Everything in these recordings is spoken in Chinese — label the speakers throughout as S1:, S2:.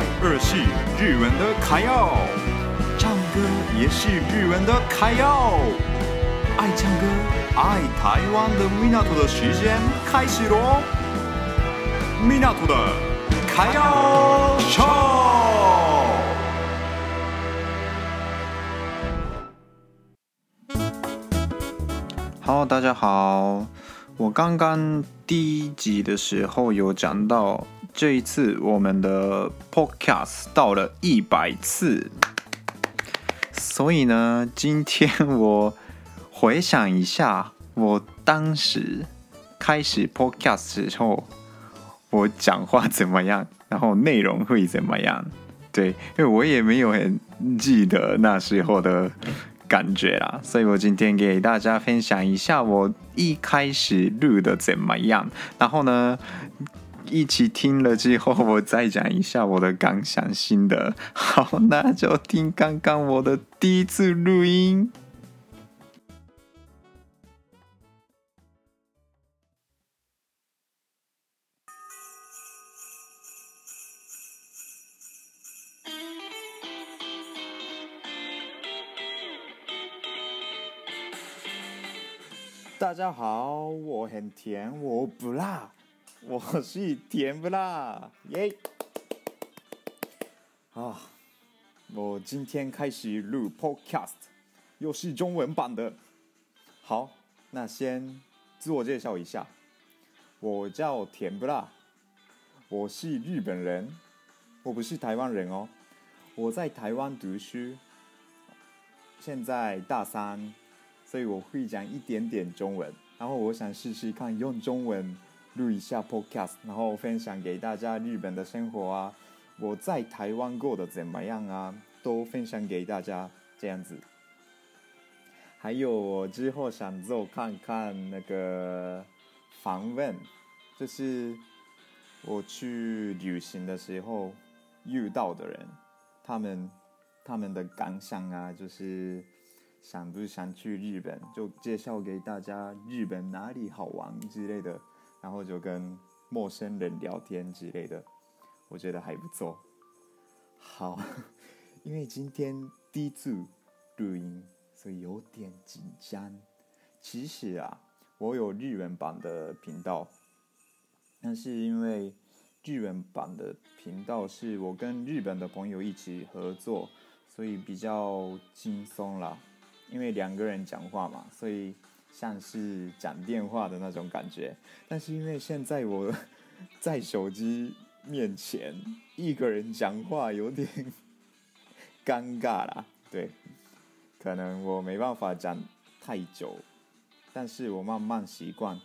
S1: 爱日系日文的卡耀，唱歌也是日文的卡耀，爱唱歌爱台湾的米纳图的时间开始喽！米纳图的卡耀秀。Hello，大家好，我刚刚第一集的时候有讲到。这一次我们的 Podcast 到了一百次，所以呢，今天我回想一下，我当时开始 Podcast 时候，我讲话怎么样，然后内容会怎么样？对，因为我也没有很记得那时候的感觉啦，所以我今天给大家分享一下我一开始录的怎么样，然后呢，一起听了之后，我再讲一下我的感想心得。好，那就听刚刚我的第一次录音。大家好，我很甜，我不辣。我是甜不辣耶！啊，我今天开始录 Podcast，又是中文版的。好，那先自我介绍一下，我叫甜不辣，我是日本人，我不是台湾人哦。我在台湾读书，现在大三，所以我会讲一点点中文，然后我想试试看用中文。录一下 Podcast，然后分享给大家日本的生活啊，我在台湾过得怎么样啊，都分享给大家这样子。还有我之后想做看看那个访问，就是我去旅行的时候遇到的人，他们他们的感想啊，就是想不想去日本，就介绍给大家日本哪里好玩之类的。然后就跟陌生人聊天之类的，我觉得还不错。好，因为今天第一次录音，所以有点紧张。其实啊，我有日文版的频道，但是因为日文版的频道是我跟日本的朋友一起合作，所以比较轻松啦。因为两个人讲话嘛，所以。像是讲电话的那种感觉，但是因为现在我 在手机面前一个人讲话有点尴尬啦，对，可能我没办法讲太久，但是我慢慢习惯，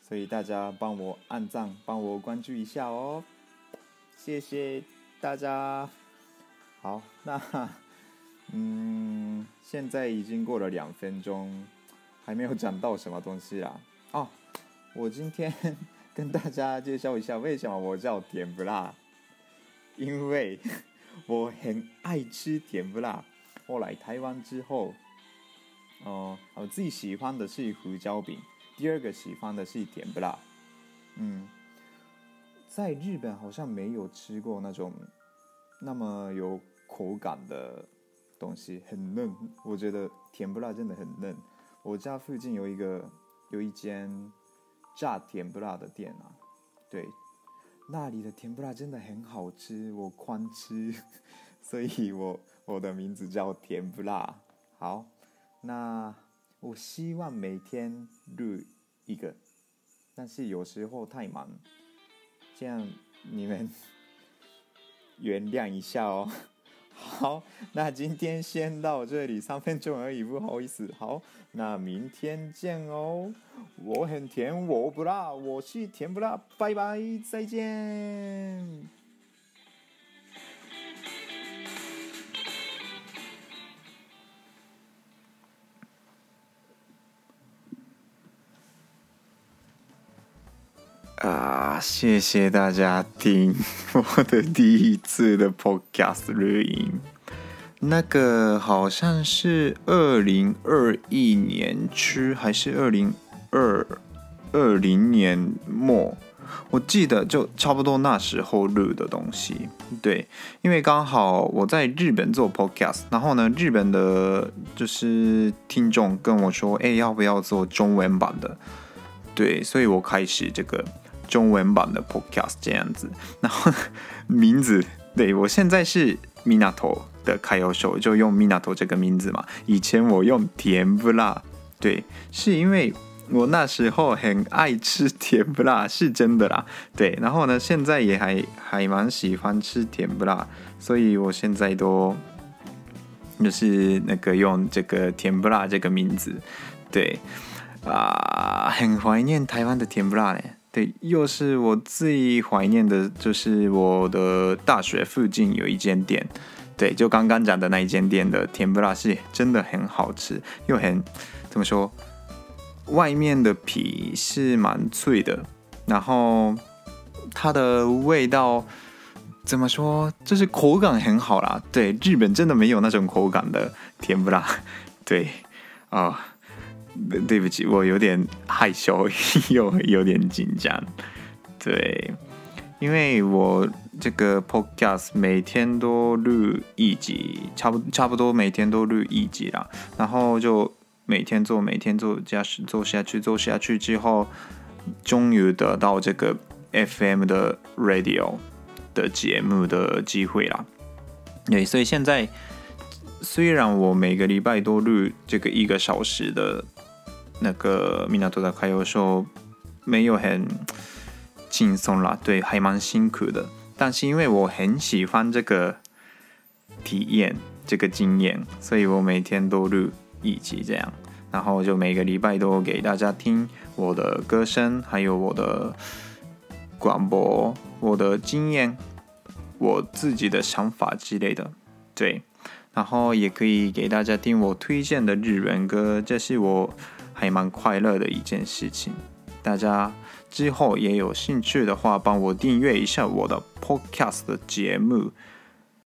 S1: 所以大家帮我按赞，帮我关注一下哦，谢谢大家。好，那嗯，现在已经过了两分钟。还没有讲到什么东西啊！哦，我今天跟大家介绍一下为什么我叫甜不辣，因为我很爱吃甜不辣。我来台湾之后，哦、我最喜欢的是胡椒饼，第二个喜欢的是甜不辣。嗯，在日本好像没有吃过那种那么有口感的东西，很嫩。我觉得甜不辣真的很嫩。我家附近有一个有一间炸甜不辣的店啊，对，那里的甜不辣真的很好吃，我狂吃，所以我我的名字叫甜不辣。好，那我希望每天录一个，但是有时候太忙，这样你们 原谅一下哦。好，那今天先到这里，三分钟而已，不好意思。好，那明天见哦。我很甜，我不辣，我是甜不辣，拜拜，再见。谢谢大家听 我的第一次的 Podcast 录音。那个好像是二零二一年初还是二零二二零年末我记得就差不多那时候录的东西，对，因为刚好我在日本做 podcast，然后呢，日本的就是听众跟我说，哎，要不要做中文版的？对，所以我开始这个中文版的 podcast 这样子，然后名字，对，我现在是 Minato 的开游手，就用 Minato 这个名字嘛，以前我用甜不辣，对，是因为。我那时候很爱吃甜不辣，是真的啦。对，然后呢，现在也还还蛮喜欢吃甜不辣，所以我现在都就是那个用这个甜不辣这个名字。对啊，很怀念台湾的甜不辣呢。对，又是我最怀念的，就是我的大学附近有一间店。对，就刚刚讲的那一间店的甜不辣是真的很好吃，又很怎么说？外面的皮是蛮脆的，然后它的味道怎么说？就是口感很好啦。对，日本真的没有那种口感的甜不辣。对啊，对不起，我有点害羞，又有点紧张。对，因为我这个 podcast 每天都录一集，差不差不多每天都录一集啦，然后就。每天做，每天做，加时做下去，做下去之后，终于得到这个 FM 的 radio 的节目的机会啦。对，所以现在虽然我每个礼拜都录这个一个小时的那个米纳多的开游秀，没有很轻松啦，对，还蛮辛苦的。但是因为我很喜欢这个体验，这个经验，所以我每天都录一集这样。然后就每个礼拜都给大家听我的歌声，还有我的广播、我的经验、我自己的想法之类的。对，然后也可以给大家听我推荐的日文歌，这是我还蛮快乐的一件事情。大家之后也有兴趣的话，帮我订阅一下我的 Podcast 的节目，